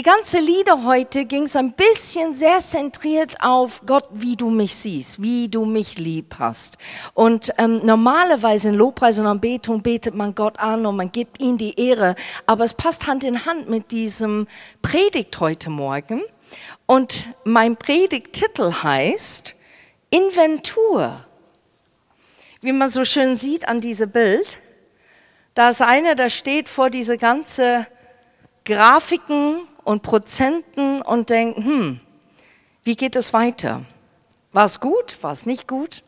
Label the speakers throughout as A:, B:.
A: Die ganze Lieder heute ging es ein bisschen sehr zentriert auf Gott, wie du mich siehst, wie du mich lieb hast. Und ähm, normalerweise in Lobpreis und Anbetung betet man Gott an und man gibt ihm die Ehre. Aber es passt Hand in Hand mit diesem Predigt heute Morgen. Und mein Predigttitel heißt Inventur. Wie man so schön sieht an diesem Bild, da ist einer, der steht vor diese ganze Grafiken und Prozenten und denken, hm, wie geht es weiter? War es gut? War es nicht gut?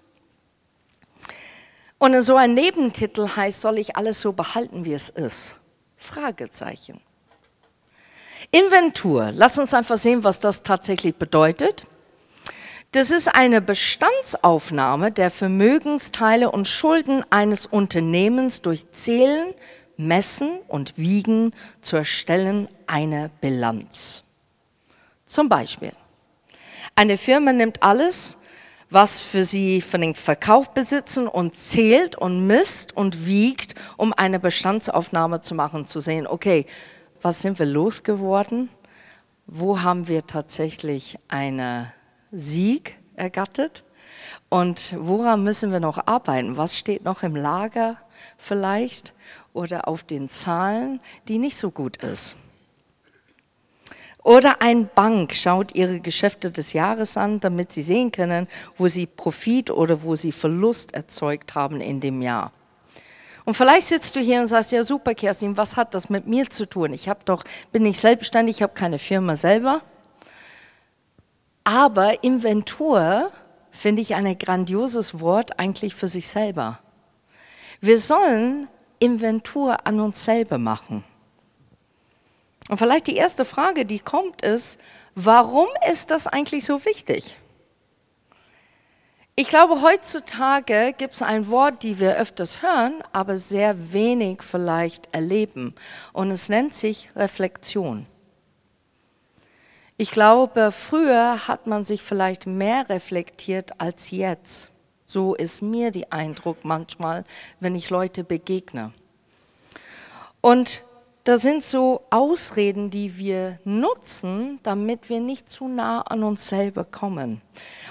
A: Und so ein Nebentitel heißt, soll ich alles so behalten, wie es ist? Fragezeichen. Inventur. Lass uns einfach sehen, was das tatsächlich bedeutet. Das ist eine Bestandsaufnahme der Vermögensteile und Schulden eines Unternehmens durch Zählen, Messen und Wiegen zu erstellen eine Bilanz. Zum Beispiel, eine Firma nimmt alles, was für sie von den Verkauf besitzen und zählt und misst und wiegt, um eine Bestandsaufnahme zu machen, zu sehen, okay, was sind wir losgeworden? Wo haben wir tatsächlich einen Sieg ergattert? Und woran müssen wir noch arbeiten? Was steht noch im Lager vielleicht oder auf den Zahlen, die nicht so gut ist? Oder ein Bank schaut ihre Geschäfte des Jahres an, damit sie sehen können, wo sie Profit oder wo sie Verlust erzeugt haben in dem Jahr. Und vielleicht sitzt du hier und sagst, ja super, Kerstin, was hat das mit mir zu tun? Ich habe doch, bin nicht selbstständig, ich habe keine Firma selber. Aber Inventur finde ich ein grandioses Wort eigentlich für sich selber. Wir sollen Inventur an uns selber machen. Und vielleicht die erste Frage, die kommt, ist, warum ist das eigentlich so wichtig? Ich glaube, heutzutage gibt es ein Wort, die wir öfters hören, aber sehr wenig vielleicht erleben. Und es nennt sich Reflexion. Ich glaube, früher hat man sich vielleicht mehr reflektiert als jetzt. So ist mir der Eindruck manchmal, wenn ich Leute begegne. Und das sind so Ausreden, die wir nutzen, damit wir nicht zu nah an uns selber kommen.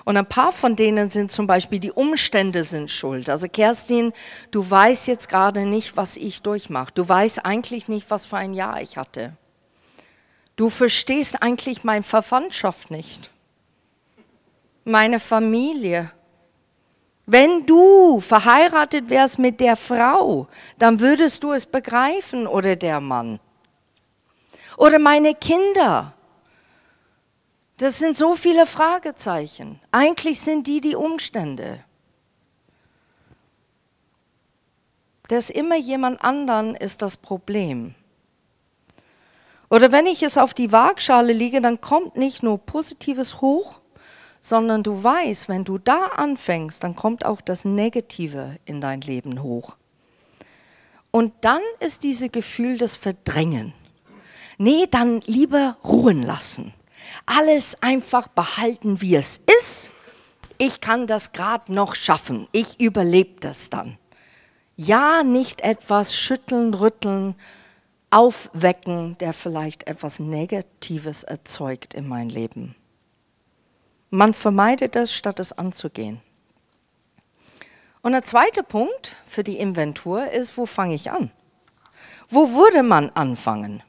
A: Und ein paar von denen sind zum Beispiel, die Umstände sind schuld. Also Kerstin, du weißt jetzt gerade nicht, was ich durchmache. Du weißt eigentlich nicht, was für ein Jahr ich hatte. Du verstehst eigentlich meine Verwandtschaft nicht. Meine Familie. Wenn du verheiratet wärst mit der Frau, dann würdest du es begreifen oder der Mann. Oder meine Kinder. Das sind so viele Fragezeichen. Eigentlich sind die die Umstände. Das immer jemand anderen ist das Problem. Oder wenn ich es auf die Waagschale liege, dann kommt nicht nur Positives hoch, sondern du weißt, wenn du da anfängst, dann kommt auch das Negative in dein Leben hoch. Und dann ist dieses Gefühl des Verdrängen. Nee, dann lieber ruhen lassen. Alles einfach behalten, wie es ist. Ich kann das gerade noch schaffen. Ich überlebe das dann. Ja, nicht etwas schütteln, rütteln, aufwecken, der vielleicht etwas Negatives erzeugt in mein Leben. Man vermeidet es, statt es anzugehen. Und der zweite Punkt für die Inventur ist, wo fange ich an? Wo würde man anfangen?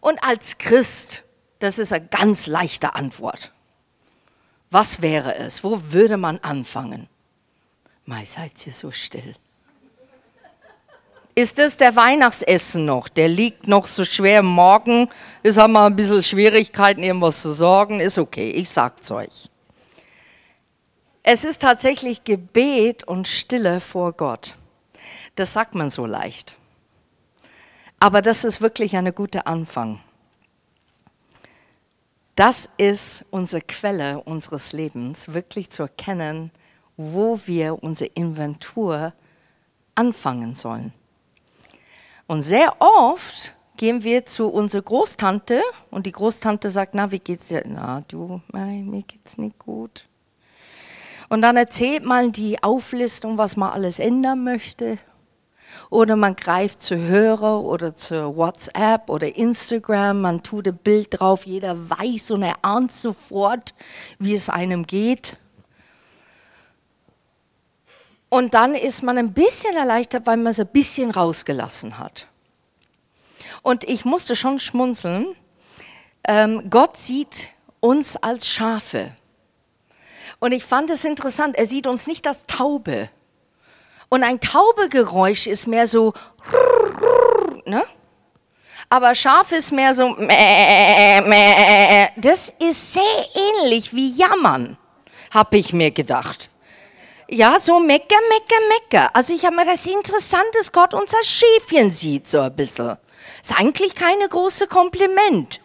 A: Und als Christ, das ist eine ganz leichte Antwort. Was wäre es? Wo würde man anfangen? Mei, seid ihr so still. Ist das der Weihnachtsessen noch? Der liegt noch so schwer Morgen. Ist haben wir ein bisschen Schwierigkeiten, irgendwas zu sorgen. Ist okay, ich sag's euch. Es ist tatsächlich Gebet und Stille vor Gott. Das sagt man so leicht. Aber das ist wirklich ein guter Anfang. Das ist unsere Quelle unseres Lebens, wirklich zu erkennen, wo wir unsere Inventur anfangen sollen. Und sehr oft gehen wir zu unserer Großtante und die Großtante sagt, na, wie geht's dir? Na, du, nein, mir geht's nicht gut. Und dann erzählt man die Auflistung, was man alles ändern möchte. Oder man greift zu Hörer oder zu WhatsApp oder Instagram, man tut ein Bild drauf, jeder weiß und erahnt sofort, wie es einem geht. Und dann ist man ein bisschen erleichtert, weil man es ein bisschen rausgelassen hat. Und ich musste schon schmunzeln. Ähm, Gott sieht uns als Schafe. Und ich fand es interessant, er sieht uns nicht als Taube. Und ein Taubegeräusch ist mehr so, ne? Aber Schaf ist mehr so, das ist sehr ähnlich wie Jammern, habe ich mir gedacht. Ja, so mecker, mecker, mecker. Also ich habe mir das interessant, dass Gott unser Schäfchen sieht, so ein bisschen. Ist eigentlich keine große Kompliment.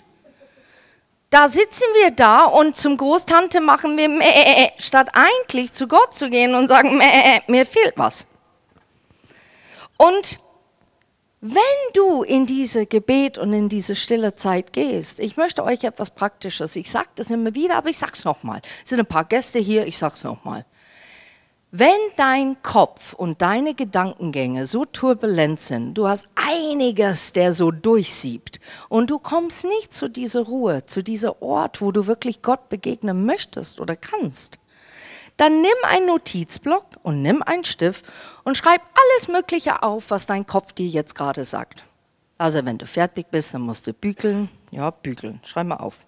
A: Da sitzen wir da und zum Großtante machen wir meh, statt eigentlich zu Gott zu gehen und sagen, meh, mir fehlt was. Und wenn du in diese Gebet und in diese stille Zeit gehst, ich möchte euch etwas Praktisches, ich sage das immer wieder, aber ich sage es nochmal. Es sind ein paar Gäste hier, ich sage es nochmal. Wenn dein Kopf und deine Gedankengänge so turbulent sind, du hast einiges, der so durchsiebt und du kommst nicht zu dieser Ruhe, zu diesem Ort, wo du wirklich Gott begegnen möchtest oder kannst, dann nimm einen Notizblock und nimm einen Stift und schreib alles Mögliche auf, was dein Kopf dir jetzt gerade sagt. Also wenn du fertig bist, dann musst du bügeln. Ja, bügeln. Schreib mal auf.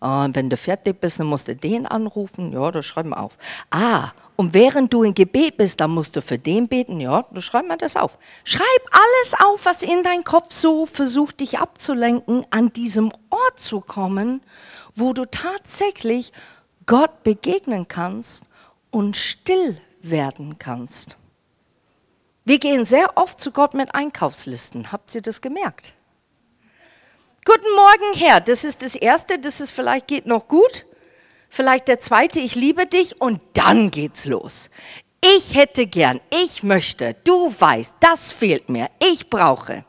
A: Und wenn du fertig bist, dann musst du den anrufen. Ja, das schreib mal auf. Ah, und während du im Gebet bist, dann musst du für den beten. Ja, du schreib mal das auf. Schreib alles auf, was in dein Kopf so versucht, dich abzulenken, an diesem Ort zu kommen, wo du tatsächlich Gott begegnen kannst und still werden kannst. Wir gehen sehr oft zu Gott mit Einkaufslisten. Habt ihr das gemerkt? Guten Morgen, Herr. Das ist das Erste, das ist vielleicht geht noch gut. Vielleicht der Zweite, ich liebe dich und dann geht's los. Ich hätte gern, ich möchte, du weißt, das fehlt mir, ich brauche.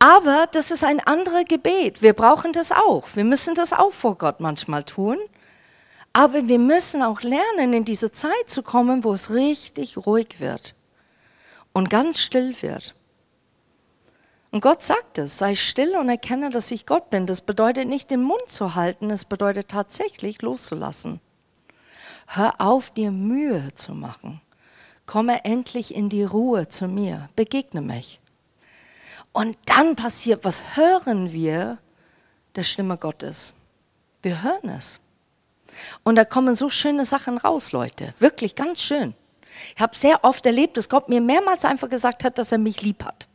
A: Aber das ist ein anderes Gebet. Wir brauchen das auch. Wir müssen das auch vor Gott manchmal tun. Aber wir müssen auch lernen, in diese Zeit zu kommen, wo es richtig ruhig wird und ganz still wird. Und Gott sagt es, sei still und erkenne, dass ich Gott bin. Das bedeutet nicht den Mund zu halten, es bedeutet tatsächlich loszulassen. Hör auf, dir Mühe zu machen. Komme endlich in die Ruhe zu mir, begegne mich. Und dann passiert, was hören wir der Stimme Gottes? Wir hören es. Und da kommen so schöne Sachen raus, Leute. Wirklich ganz schön. Ich habe sehr oft erlebt, dass Gott mir mehrmals einfach gesagt hat, dass er mich lieb hat.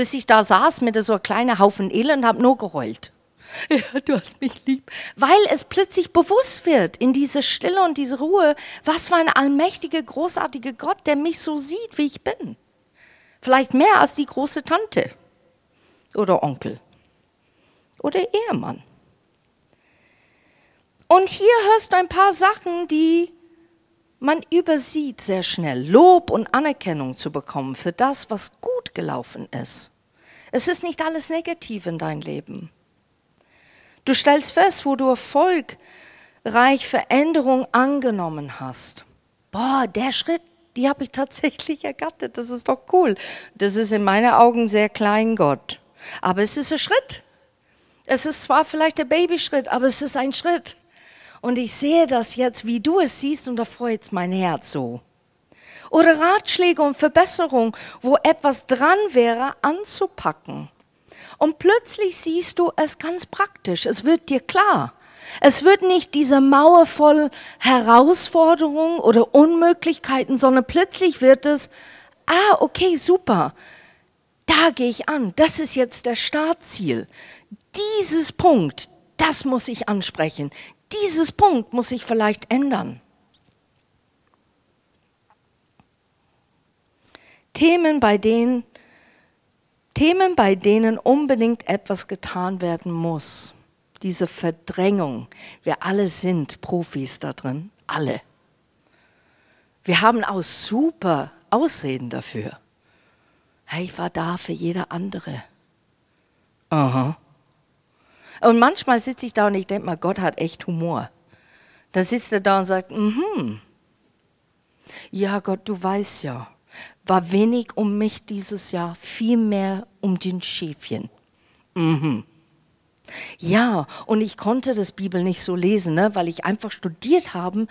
A: Bis ich da saß mit so einem kleinen Haufen Elend habe nur geheult. Ja, du hast mich lieb. Weil es plötzlich bewusst wird, in diese Stille und diese Ruhe, was für ein allmächtiger, großartiger Gott, der mich so sieht, wie ich bin. Vielleicht mehr als die große Tante oder Onkel oder Ehemann. Und hier hörst du ein paar Sachen, die man übersieht sehr schnell. Lob und Anerkennung zu bekommen für das, was gut gelaufen ist. Es ist nicht alles negativ in dein Leben. Du stellst fest, wo du erfolgreich Veränderung angenommen hast. Boah, der Schritt, die habe ich tatsächlich ergattert. Das ist doch cool. Das ist in meinen Augen sehr klein, Gott. Aber es ist ein Schritt. Es ist zwar vielleicht der Babyschritt, aber es ist ein Schritt. Und ich sehe das jetzt, wie du es siehst, und da freut mein Herz so. Oder Ratschläge und Verbesserungen, wo etwas dran wäre, anzupacken. Und plötzlich siehst du es ganz praktisch. Es wird dir klar. Es wird nicht diese Mauer voll Herausforderungen oder Unmöglichkeiten, sondern plötzlich wird es, ah, okay, super. Da gehe ich an. Das ist jetzt der Startziel. Dieses Punkt, das muss ich ansprechen dieses Punkt muss sich vielleicht ändern. Themen, bei denen, Themen, bei denen unbedingt etwas getan werden muss. Diese Verdrängung. Wir alle sind Profis da drin. Alle. Wir haben auch super Ausreden dafür. Hey, ich war da für jeder andere. Aha. Und manchmal sitze ich da und ich denke mal, Gott hat echt Humor. Da sitzt er da und sagt, mhm. Ja, Gott, du weißt ja. War wenig um mich dieses Jahr, viel mehr um den Schäfchen. Mhm. Ja, und ich konnte das Bibel nicht so lesen, ne, weil ich einfach studiert habe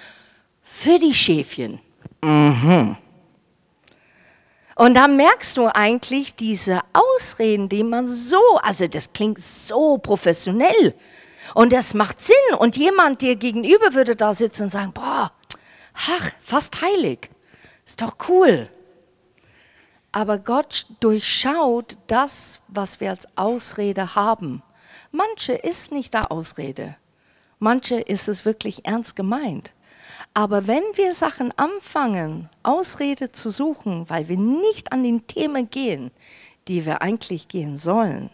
A: für die Schäfchen. Mhm. Und da merkst du eigentlich diese Ausreden, die man so, also das klingt so professionell und das macht Sinn. Und jemand dir gegenüber würde da sitzen und sagen, boah, ach, fast heilig. Ist doch cool. Aber Gott durchschaut das, was wir als Ausrede haben. Manche ist nicht der Ausrede. Manche ist es wirklich ernst gemeint. Aber wenn wir Sachen anfangen, Ausrede zu suchen, weil wir nicht an den Themen gehen, die wir eigentlich gehen sollen,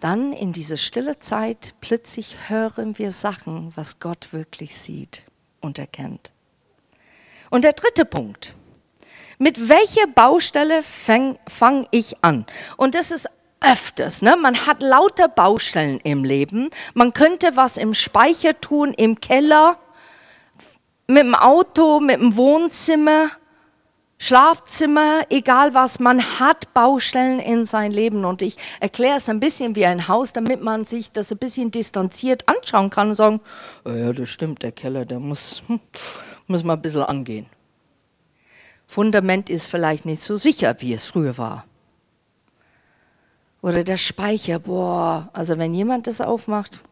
A: dann in diese stille Zeit plötzlich hören wir Sachen, was Gott wirklich sieht und erkennt. Und der dritte Punkt. Mit welcher Baustelle fange fang ich an? Und das ist öfters. Ne? Man hat lauter Baustellen im Leben. Man könnte was im Speicher tun, im Keller mit dem Auto, mit dem Wohnzimmer, Schlafzimmer, egal was, man hat Baustellen in sein Leben. Und ich erkläre es ein bisschen wie ein Haus, damit man sich das ein bisschen distanziert anschauen kann und sagen, oh ja, das stimmt, der Keller, der muss, hm, muss man ein bisschen angehen. Fundament ist vielleicht nicht so sicher, wie es früher war. Oder der Speicher, boah, also wenn jemand das aufmacht,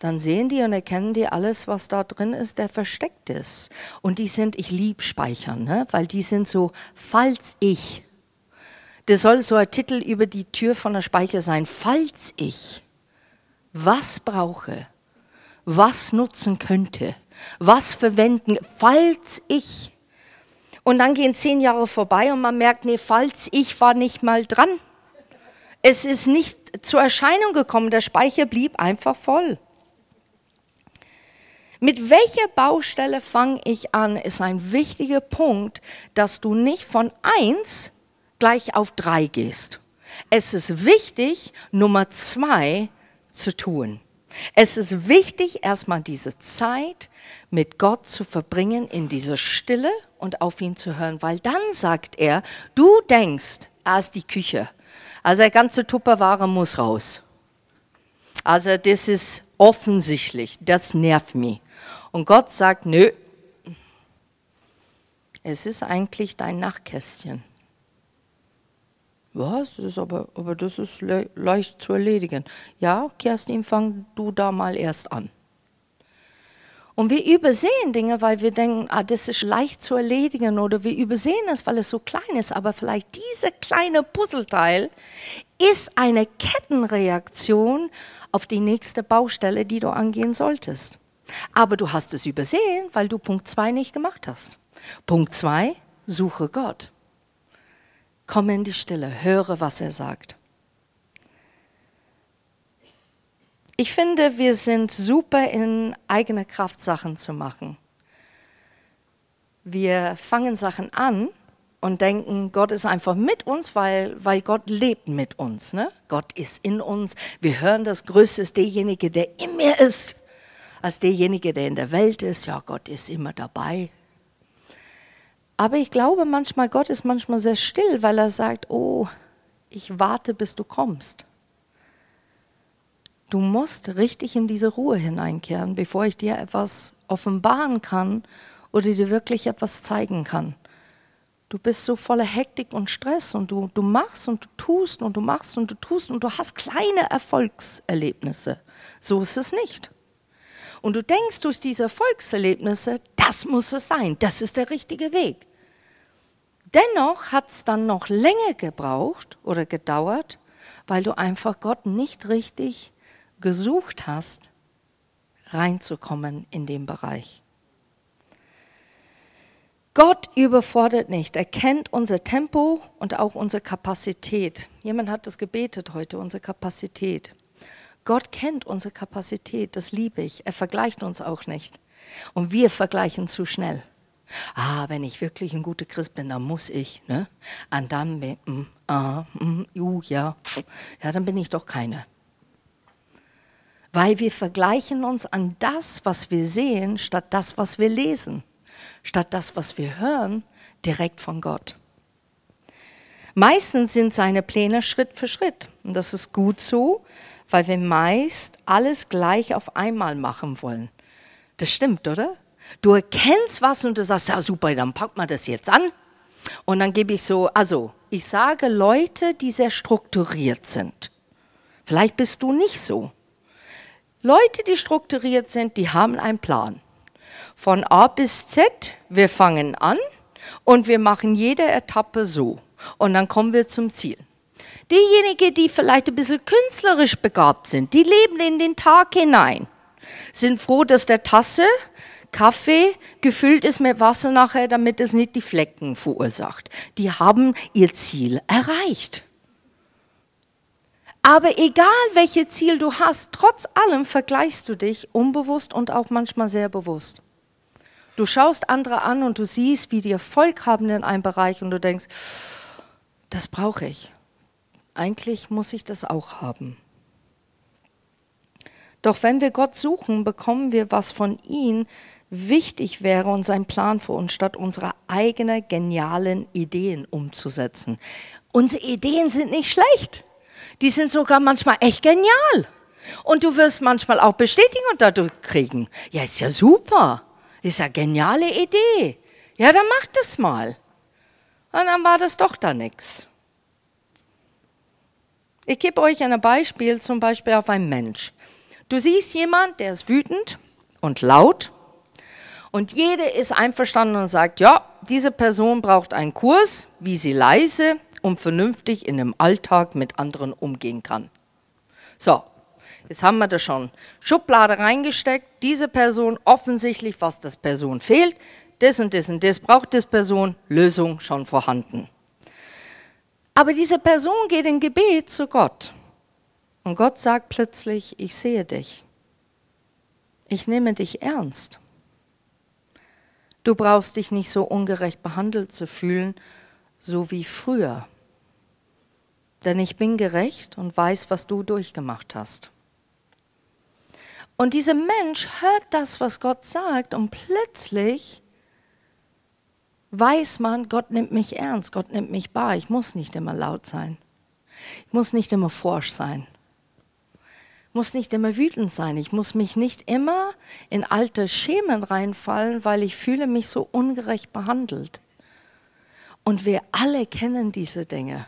A: dann sehen die und erkennen die alles, was da drin ist, der versteckt ist. Und die sind, ich lieb speichern, ne? weil die sind so, falls ich. Das soll so ein Titel über die Tür von der Speicher sein, falls ich was brauche, was nutzen könnte, was verwenden, falls ich. Und dann gehen zehn Jahre vorbei und man merkt, nee, falls ich war nicht mal dran. Es ist nicht zur Erscheinung gekommen, der Speicher blieb einfach voll. Mit welcher Baustelle fange ich an, ist ein wichtiger Punkt, dass du nicht von eins gleich auf drei gehst. Es ist wichtig, Nummer zwei zu tun. Es ist wichtig, erstmal diese Zeit mit Gott zu verbringen, in dieser Stille und auf ihn zu hören, weil dann sagt er, du denkst, er ist die Küche. Also der ganze Tupperware muss raus. Also das ist offensichtlich, das nervt mich. Und Gott sagt, nö, es ist eigentlich dein Nachtkästchen. Was? Ist aber, aber das ist le leicht zu erledigen. Ja, Kerstin, fang du da mal erst an. Und wir übersehen Dinge, weil wir denken, ah, das ist leicht zu erledigen oder wir übersehen es, weil es so klein ist. Aber vielleicht diese kleine Puzzleteil ist eine Kettenreaktion auf die nächste Baustelle, die du angehen solltest. Aber du hast es übersehen, weil du Punkt 2 nicht gemacht hast. Punkt 2, suche Gott. Komm in die Stille, höre, was er sagt. Ich finde, wir sind super in eigener Kraft Sachen zu machen. Wir fangen Sachen an und denken, Gott ist einfach mit uns, weil, weil Gott lebt mit uns. Ne? Gott ist in uns. Wir hören, das Größte ist derjenige, der in mir ist als derjenige, der in der Welt ist. Ja, Gott ist immer dabei. Aber ich glaube manchmal, Gott ist manchmal sehr still, weil er sagt, oh, ich warte, bis du kommst. Du musst richtig in diese Ruhe hineinkehren, bevor ich dir etwas offenbaren kann oder dir wirklich etwas zeigen kann. Du bist so voller Hektik und Stress und du, du machst und du tust und du machst und du tust und du hast kleine Erfolgserlebnisse. So ist es nicht. Und du denkst durch diese Erfolgserlebnisse, das muss es sein, das ist der richtige Weg. Dennoch hat es dann noch länger gebraucht oder gedauert, weil du einfach Gott nicht richtig gesucht hast, reinzukommen in den Bereich. Gott überfordert nicht. Er kennt unser Tempo und auch unsere Kapazität. Jemand hat das gebetet heute, unsere Kapazität. Gott kennt unsere Kapazität, das liebe ich. Er vergleicht uns auch nicht. Und wir vergleichen zu schnell. Ah, wenn ich wirklich ein guter Christ bin, dann muss ich, ne? Und dann, mm, ah, mm, uh, ja, ja, dann bin ich doch keine. Weil wir vergleichen uns an das, was wir sehen, statt das, was wir lesen. Statt das, was wir hören, direkt von Gott. Meistens sind seine Pläne Schritt für Schritt. Und das ist gut so, weil wir meist alles gleich auf einmal machen wollen. Das stimmt, oder? Du erkennst was und du sagst, ja super, dann pack mal das jetzt an. Und dann gebe ich so, also ich sage Leute, die sehr strukturiert sind. Vielleicht bist du nicht so. Leute, die strukturiert sind, die haben einen Plan. Von A bis Z, wir fangen an und wir machen jede Etappe so. Und dann kommen wir zum Ziel. Diejenigen, die vielleicht ein bisschen künstlerisch begabt sind, die leben in den Tag hinein, sind froh, dass der Tasse Kaffee gefüllt ist mit Wasser nachher, damit es nicht die Flecken verursacht. Die haben ihr Ziel erreicht. Aber egal welche Ziel du hast, trotz allem vergleichst du dich unbewusst und auch manchmal sehr bewusst. Du schaust andere an und du siehst, wie die Erfolg haben in einem Bereich und du denkst, das brauche ich. Eigentlich muss ich das auch haben. Doch wenn wir Gott suchen, bekommen wir, was von ihm wichtig wäre und sein Plan für uns, statt unsere eigenen genialen Ideen umzusetzen. Unsere Ideen sind nicht schlecht. Die sind sogar manchmal echt genial. Und du wirst manchmal auch Bestätigung dadurch kriegen. Ja, ist ja super. Ist ja geniale Idee. Ja, dann mach das mal. Und dann war das doch da nichts. Ich gebe euch ein Beispiel, zum Beispiel auf einen Mensch. Du siehst jemand, der ist wütend und laut und jeder ist einverstanden und sagt, ja, diese Person braucht einen Kurs, wie sie leise und vernünftig in dem Alltag mit anderen umgehen kann. So, jetzt haben wir das schon. Schublade reingesteckt, diese Person offensichtlich, was das Person fehlt, das und das und das braucht das Person, Lösung schon vorhanden. Aber diese Person geht in Gebet zu Gott. Und Gott sagt plötzlich, ich sehe dich. Ich nehme dich ernst. Du brauchst dich nicht so ungerecht behandelt zu fühlen, so wie früher. Denn ich bin gerecht und weiß, was du durchgemacht hast. Und dieser Mensch hört das, was Gott sagt, und plötzlich weiß man, Gott nimmt mich ernst, Gott nimmt mich wahr. Ich muss nicht immer laut sein. Ich muss nicht immer forsch sein. Ich muss nicht immer wütend sein. Ich muss mich nicht immer in alte Schemen reinfallen, weil ich fühle mich so ungerecht behandelt. Und wir alle kennen diese Dinge.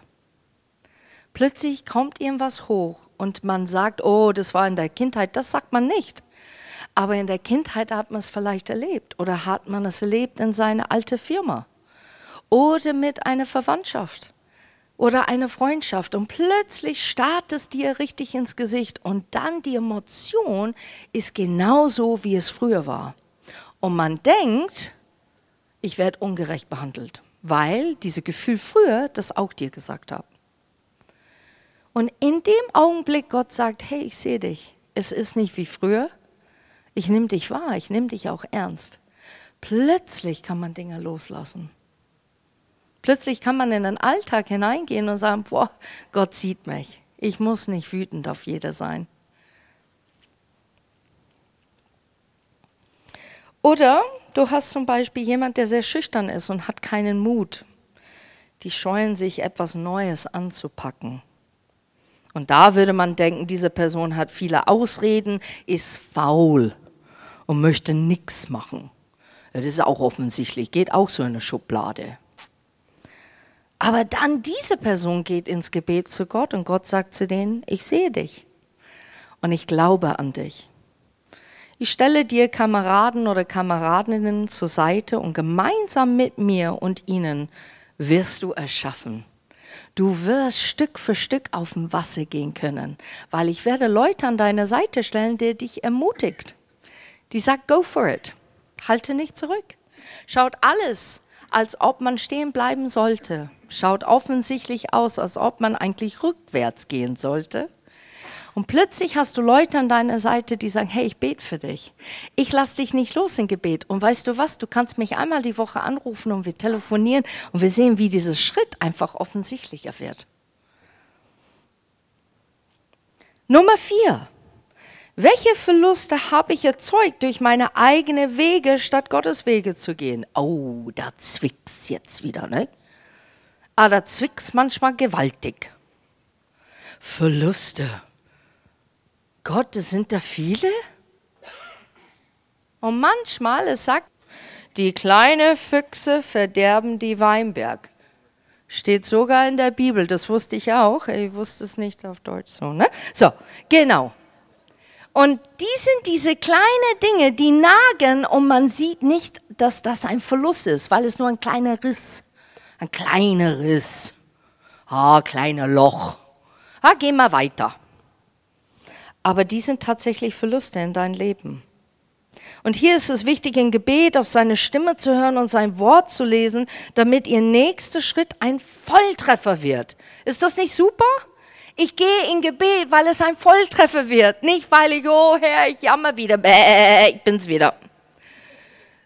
A: Plötzlich kommt irgendwas hoch und man sagt, oh, das war in der Kindheit. Das sagt man nicht. Aber in der Kindheit hat man es vielleicht erlebt oder hat man es erlebt in seiner alten Firma oder mit einer Verwandtschaft oder einer Freundschaft und plötzlich starrt es dir richtig ins Gesicht und dann die Emotion ist genauso, wie es früher war. Und man denkt, ich werde ungerecht behandelt, weil dieses Gefühl früher das auch dir gesagt hat. Und in dem Augenblick Gott sagt, hey, ich sehe dich. Es ist nicht wie früher, ich nehme dich wahr, ich nehme dich auch ernst. Plötzlich kann man Dinge loslassen. Plötzlich kann man in den Alltag hineingehen und sagen, boah, Gott sieht mich. Ich muss nicht wütend auf jeder sein. Oder du hast zum Beispiel jemand, der sehr schüchtern ist und hat keinen Mut. Die scheuen sich, etwas Neues anzupacken. Und da würde man denken, diese Person hat viele Ausreden, ist faul und möchte nichts machen. Das ist auch offensichtlich, geht auch so in eine Schublade. Aber dann diese Person geht ins Gebet zu Gott und Gott sagt zu denen, ich sehe dich und ich glaube an dich. Ich stelle dir Kameraden oder Kameradinnen zur Seite und gemeinsam mit mir und ihnen wirst du erschaffen. Du wirst Stück für Stück auf dem Wasser gehen können, weil ich werde Leute an deine Seite stellen, die dich ermutigt die sagt, go for it. Halte nicht zurück. Schaut alles, als ob man stehen bleiben sollte. Schaut offensichtlich aus, als ob man eigentlich rückwärts gehen sollte. Und plötzlich hast du Leute an deiner Seite, die sagen, hey, ich bete für dich. Ich lasse dich nicht los im Gebet. Und weißt du was, du kannst mich einmal die Woche anrufen und wir telefonieren und wir sehen, wie dieser Schritt einfach offensichtlicher wird. Nummer vier. Welche Verluste habe ich erzeugt durch meine eigenen Wege, statt Gottes Wege zu gehen? Oh, da zwickt's jetzt wieder, ne? Ah, da zwickt's manchmal gewaltig. Verluste. Gott, sind da viele? Und manchmal, es sagt, die kleine Füchse verderben die Weinberg. Steht sogar in der Bibel, das wusste ich auch. Ich wusste es nicht auf Deutsch so, ne? So, genau. Und die sind diese kleinen Dinge, die nagen und man sieht nicht, dass das ein Verlust ist, weil es nur ein kleiner Riss, ein kleiner Riss, ah, kleiner Loch. Ah, geh mal weiter. Aber die sind tatsächlich Verluste in dein Leben. Und hier ist es wichtig, im Gebet auf seine Stimme zu hören und sein Wort zu lesen, damit ihr nächster Schritt ein Volltreffer wird. Ist das nicht super? Ich gehe in Gebet, weil es ein Volltreffer wird. Nicht, weil ich, oh Herr, ich jammer wieder, bäh, ich bin's wieder.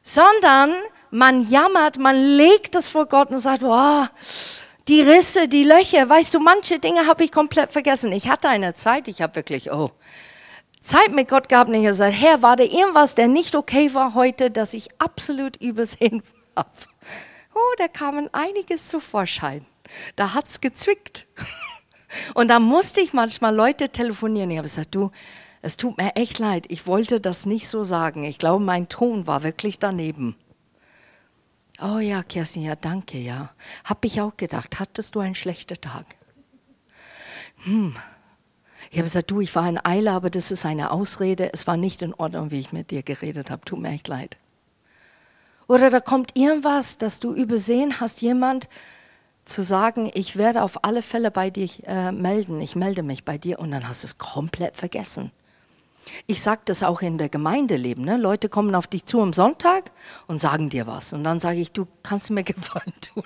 A: Sondern man jammert, man legt es vor Gott und sagt, oh, die Risse, die Löcher, weißt du, manche Dinge habe ich komplett vergessen. Ich hatte eine Zeit, ich habe wirklich, oh, Zeit mit Gott gehabt und ich habe gesagt, Herr, war da irgendwas, der nicht okay war heute, dass ich absolut übersehen habe? Oh, da kamen einiges zu Vorschein. Da hat's gezwickt. Und da musste ich manchmal Leute telefonieren. Ich habe gesagt, du, es tut mir echt leid, ich wollte das nicht so sagen. Ich glaube, mein Ton war wirklich daneben. Oh ja, Kerstin, ja, danke, ja. Hab ich auch gedacht, hattest du einen schlechten Tag? Hm. Ich habe gesagt, du, ich war in Eile, aber das ist eine Ausrede. Es war nicht in Ordnung, wie ich mit dir geredet habe. Tut mir echt leid. Oder da kommt irgendwas, das du übersehen hast, jemand, zu sagen, ich werde auf alle Fälle bei dir äh, melden, ich melde mich bei dir und dann hast du es komplett vergessen. Ich sage das auch in der Gemeindeleben. Ne? Leute kommen auf dich zu am Sonntag und sagen dir was. Und dann sage ich, du kannst mir Gefallen tun.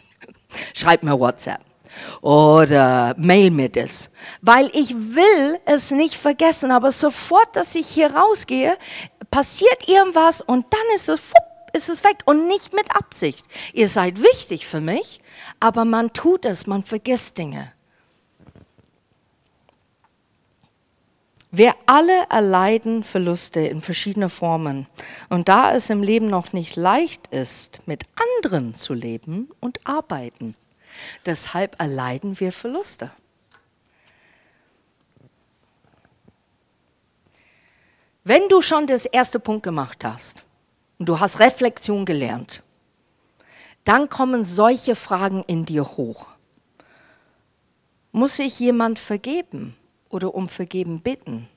A: Schreib mir WhatsApp oder mail mir das. Weil ich will es nicht vergessen, aber sofort, dass ich hier rausgehe, passiert irgendwas und dann ist es, ist es weg und nicht mit Absicht. Ihr seid wichtig für mich, aber man tut es, man vergisst Dinge. Wir alle erleiden Verluste in verschiedenen Formen. Und da es im Leben noch nicht leicht ist, mit anderen zu leben und arbeiten, deshalb erleiden wir Verluste. Wenn du schon das erste Punkt gemacht hast und du hast Reflexion gelernt, dann kommen solche Fragen in dir hoch. Muss ich jemand vergeben oder um Vergeben bitten?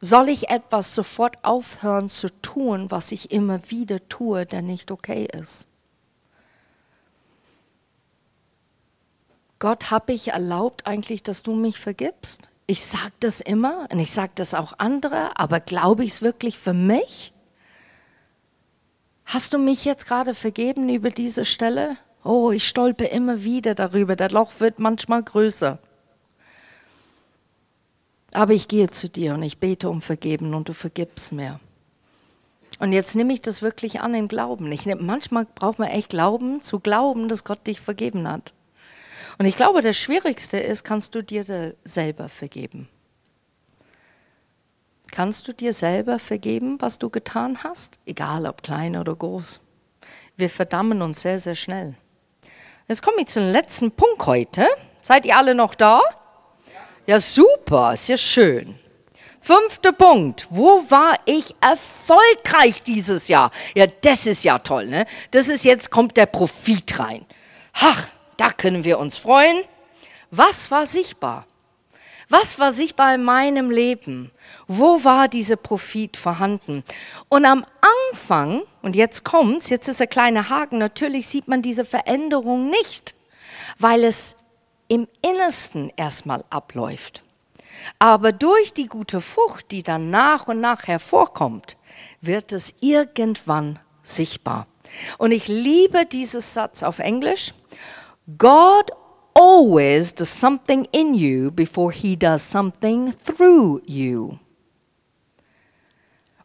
A: Soll ich etwas sofort aufhören zu tun, was ich immer wieder tue, der nicht okay ist? Gott, habe ich erlaubt eigentlich, dass du mich vergibst? Ich sage das immer und ich sage das auch andere, aber glaube ich es wirklich für mich? Hast du mich jetzt gerade vergeben über diese Stelle? Oh, ich stolpe immer wieder darüber. Das Loch wird manchmal größer. Aber ich gehe zu dir und ich bete um Vergeben und du vergibst mir. Und jetzt nehme ich das wirklich an im Glauben. Ich nehm, manchmal braucht man echt Glauben, zu glauben, dass Gott dich vergeben hat. Und ich glaube, das Schwierigste ist, kannst du dir selber vergeben. Kannst du dir selber vergeben, was du getan hast? Egal ob klein oder groß. Wir verdammen uns sehr, sehr schnell. Jetzt komme ich zum letzten Punkt heute. Seid ihr alle noch da? Ja, super, ist ja schön. Fünfter Punkt. Wo war ich erfolgreich dieses Jahr? Ja, das ist ja toll, ne? Das ist jetzt, kommt der Profit rein. Ach, da können wir uns freuen. Was war sichtbar? Was war sichtbar in meinem Leben? Wo war dieser Profit vorhanden? Und am Anfang, und jetzt kommt's, jetzt ist der kleine Haken, natürlich sieht man diese Veränderung nicht, weil es im Innersten erstmal abläuft. Aber durch die gute Frucht, die dann nach und nach hervorkommt, wird es irgendwann sichtbar. Und ich liebe dieses Satz auf Englisch. God always does something in you before he does something through you.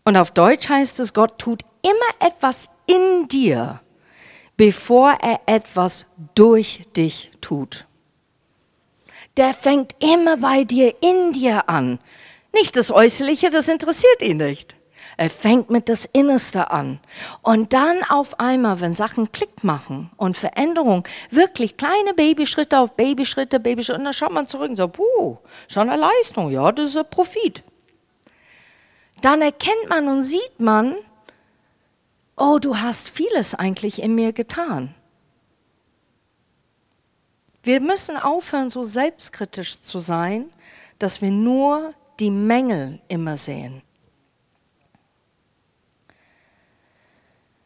A: Und auf Deutsch heißt es, Gott tut immer etwas in dir, bevor er etwas durch dich tut. Der fängt immer bei dir, in dir an. Nicht das Äußerliche, das interessiert ihn nicht. Er fängt mit das Innerste an. Und dann auf einmal, wenn Sachen Klick machen und Veränderung, wirklich kleine Babyschritte auf Babyschritte, Babyschritte, und dann schaut man zurück und sagt, puh, schon eine Leistung, ja, das ist ein Profit. Dann erkennt man und sieht man, oh, du hast vieles eigentlich in mir getan. Wir müssen aufhören, so selbstkritisch zu sein, dass wir nur die Mängel immer sehen.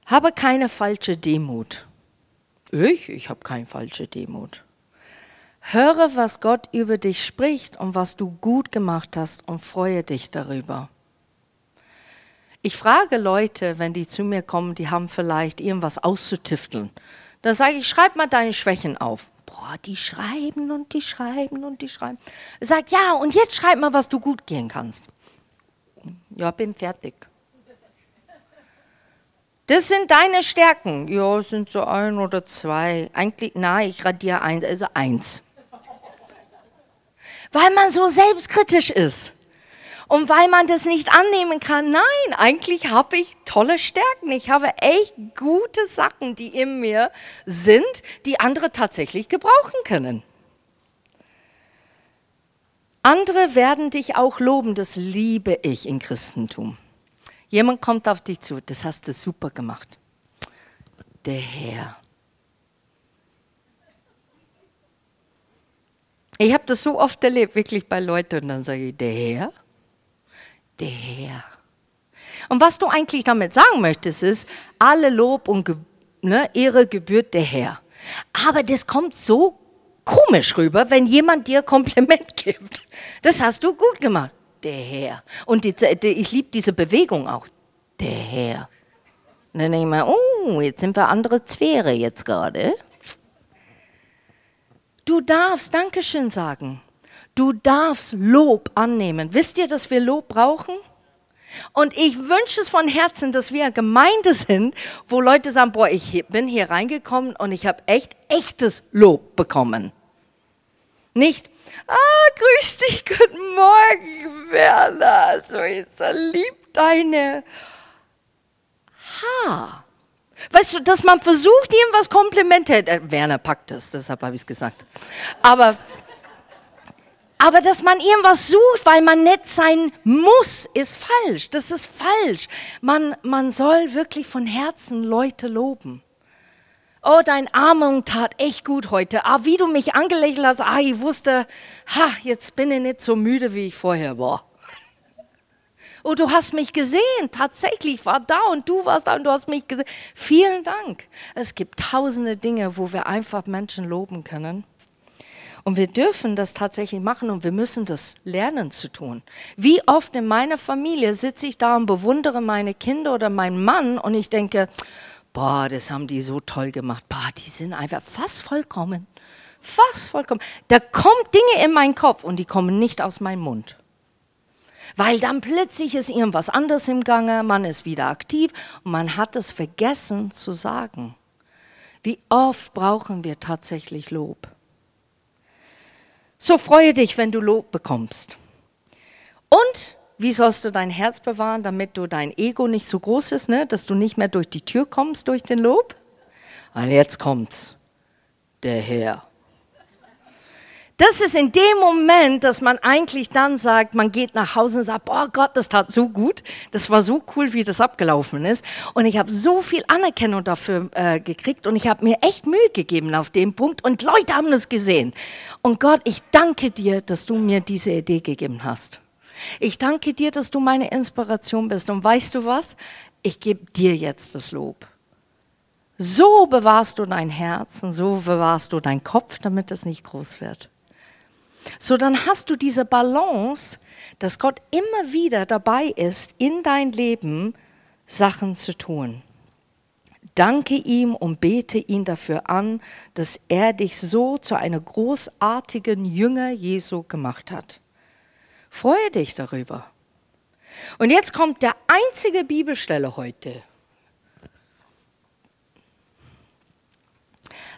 A: Habe keine falsche Demut. Ich? Ich habe keine falsche Demut. Höre, was Gott über dich spricht und was du gut gemacht hast und freue dich darüber. Ich frage Leute, wenn die zu mir kommen, die haben vielleicht irgendwas auszutüfteln. Dann sage ich, schreib mal deine Schwächen auf. Boah, die schreiben und die schreiben und die schreiben. Ich sage, ja, und jetzt schreib mal, was du gut gehen kannst. Ja, bin fertig. Das sind deine Stärken. Ja, sind so ein oder zwei. Eigentlich, nein, ich radiere eins, also eins. Weil man so selbstkritisch ist. Und weil man das nicht annehmen kann, nein, eigentlich habe ich tolle Stärken. Ich habe echt gute Sachen, die in mir sind, die andere tatsächlich gebrauchen können. Andere werden dich auch loben, das liebe ich im Christentum. Jemand kommt auf dich zu, das hast du super gemacht. Der Herr. Ich habe das so oft erlebt, wirklich bei Leuten, und dann sage ich, der Herr? Der Herr. Und was du eigentlich damit sagen möchtest, ist, alle Lob und ne, Ehre gebührt der Herr. Aber das kommt so komisch rüber, wenn jemand dir Kompliment gibt. Das hast du gut gemacht der Herr. Und die, die, ich liebe diese Bewegung auch, der Herr. Und dann denke ich mal, oh, jetzt sind wir andere Sphäre jetzt gerade. Du darfst Dankeschön sagen. Du darfst Lob annehmen. Wisst ihr, dass wir Lob brauchen? Und ich wünsche es von Herzen, dass wir eine Gemeinde sind, wo Leute sagen, boah, ich bin hier reingekommen und ich habe echt echtes Lob bekommen. Nicht, ah, grüß dich, guten Morgen, Werner. So, jetzt liebt deine Haar. Weißt du, dass man versucht, irgendwas Komplimente, äh, Werner packt es, deshalb habe ich es gesagt. Aber, aber dass man irgendwas sucht, weil man nett sein muss, ist falsch. Das ist falsch. Man, man soll wirklich von Herzen Leute loben. Oh, dein Armung tat echt gut heute. Ah, wie du mich angelächelt hast, ah, ich wusste, ha, jetzt bin ich nicht so müde, wie ich vorher war. Oh, du hast mich gesehen, tatsächlich war da und du warst da und du hast mich gesehen. Vielen Dank. Es gibt tausende Dinge, wo wir einfach Menschen loben können. Und wir dürfen das tatsächlich machen und wir müssen das lernen zu tun. Wie oft in meiner Familie sitze ich da und bewundere meine Kinder oder meinen Mann und ich denke, boah, das haben die so toll gemacht. Boah, die sind einfach fast vollkommen. Fast vollkommen. Da kommen Dinge in meinen Kopf und die kommen nicht aus meinem Mund. Weil dann plötzlich ist irgendwas anderes im Gange, man ist wieder aktiv und man hat es vergessen zu sagen. Wie oft brauchen wir tatsächlich Lob? So freue dich, wenn du Lob bekommst. Und wie sollst du dein Herz bewahren, damit du dein Ego nicht zu groß ist, ne? dass du nicht mehr durch die Tür kommst durch den Lob? Und jetzt kommt's, der Herr. Das ist in dem Moment, dass man eigentlich dann sagt, man geht nach Hause und sagt, boah Gott, das tat so gut, das war so cool, wie das abgelaufen ist. Und ich habe so viel Anerkennung dafür äh, gekriegt und ich habe mir echt Mühe gegeben auf dem Punkt und Leute haben es gesehen. Und Gott, ich danke dir, dass du mir diese Idee gegeben hast. Ich danke dir, dass du meine Inspiration bist. Und weißt du was? Ich gebe dir jetzt das Lob. So bewahrst du dein Herz und so bewahrst du deinen Kopf, damit es nicht groß wird. So dann hast du diese Balance, dass Gott immer wieder dabei ist, in dein Leben Sachen zu tun. Danke ihm und bete ihn dafür an, dass er dich so zu einer großartigen Jünger Jesu gemacht hat. Freue dich darüber. Und jetzt kommt der einzige Bibelstelle heute.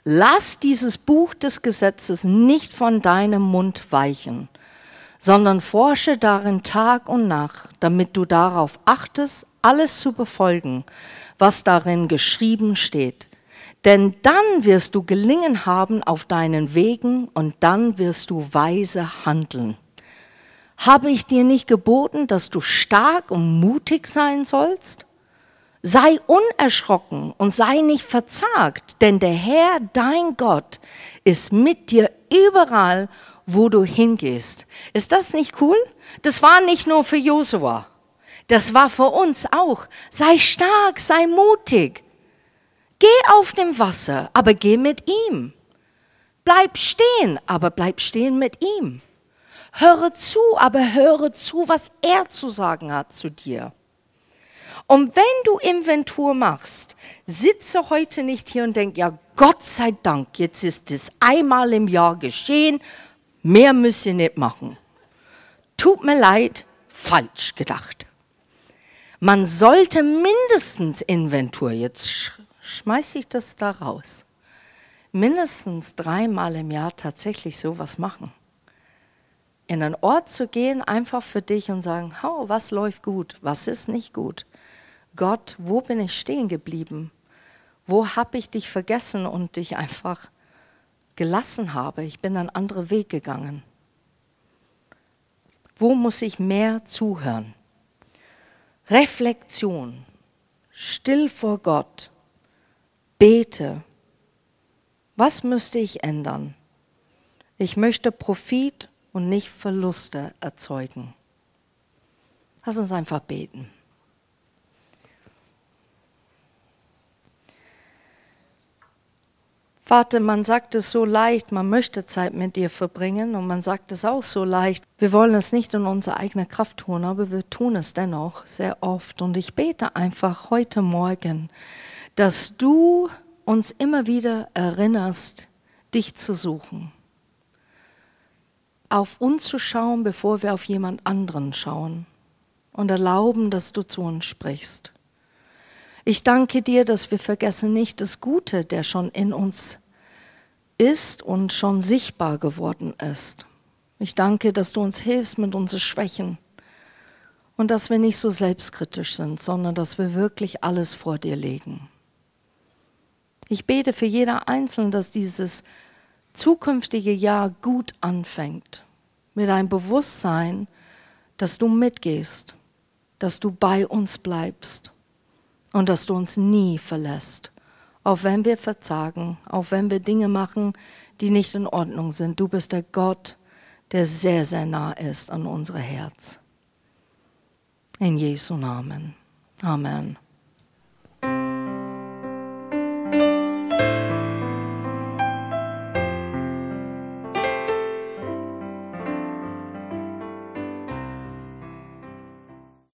A: Lass dieses Buch des Gesetzes nicht von deinem Mund weichen, sondern forsche darin Tag und Nacht, damit du darauf achtest, alles zu befolgen, was darin geschrieben steht. Denn dann wirst du gelingen haben auf deinen Wegen und dann wirst du weise handeln. Habe ich dir nicht geboten, dass du stark und mutig sein sollst? Sei unerschrocken und sei nicht verzagt, denn der Herr, dein Gott, ist mit dir überall, wo du hingehst. Ist das nicht cool? Das war nicht nur für Josua, das war für uns auch. Sei stark, sei mutig. Geh auf dem Wasser, aber geh mit ihm. Bleib stehen, aber bleib stehen mit ihm. Höre zu, aber höre zu, was er zu sagen hat zu dir. Und wenn du Inventur machst, sitze heute nicht hier und denk, ja, Gott sei Dank, jetzt ist es einmal im Jahr geschehen, mehr müsst ihr nicht machen. Tut mir leid, falsch gedacht. Man sollte mindestens Inventur, jetzt schmeiße ich das da raus, mindestens dreimal im Jahr tatsächlich sowas machen. In einen Ort zu gehen, einfach für dich und sagen, oh, was läuft gut, was ist nicht gut. Gott, wo bin ich stehen geblieben? Wo habe ich dich vergessen und dich einfach gelassen habe? Ich bin einen anderen Weg gegangen. Wo muss ich mehr zuhören? Reflexion, still vor Gott, bete. Was müsste ich ändern? Ich möchte Profit und nicht Verluste erzeugen. Lass uns einfach beten. Vater, man sagt es so leicht, man möchte Zeit mit dir verbringen und man sagt es auch so leicht. Wir wollen es nicht in unserer eigenen Kraft tun, aber wir tun es dennoch sehr oft. Und ich bete einfach heute Morgen, dass du uns immer wieder erinnerst, dich zu suchen. Auf uns zu schauen, bevor wir auf jemand anderen schauen. Und erlauben, dass du zu uns sprichst. Ich danke dir, dass wir vergessen nicht das Gute, der schon in uns ist und schon sichtbar geworden ist. Ich danke, dass du uns hilfst mit unseren Schwächen und dass wir nicht so selbstkritisch sind, sondern dass wir wirklich alles vor dir legen. Ich bete für jeder Einzelne, dass dieses zukünftige Jahr gut anfängt, mit einem Bewusstsein, dass du mitgehst, dass du bei uns bleibst und dass du uns nie verlässt. Auch wenn wir verzagen, auch wenn wir Dinge machen, die nicht in Ordnung sind. Du bist der Gott, der sehr, sehr nah ist an unser Herz. In Jesu Namen. Amen.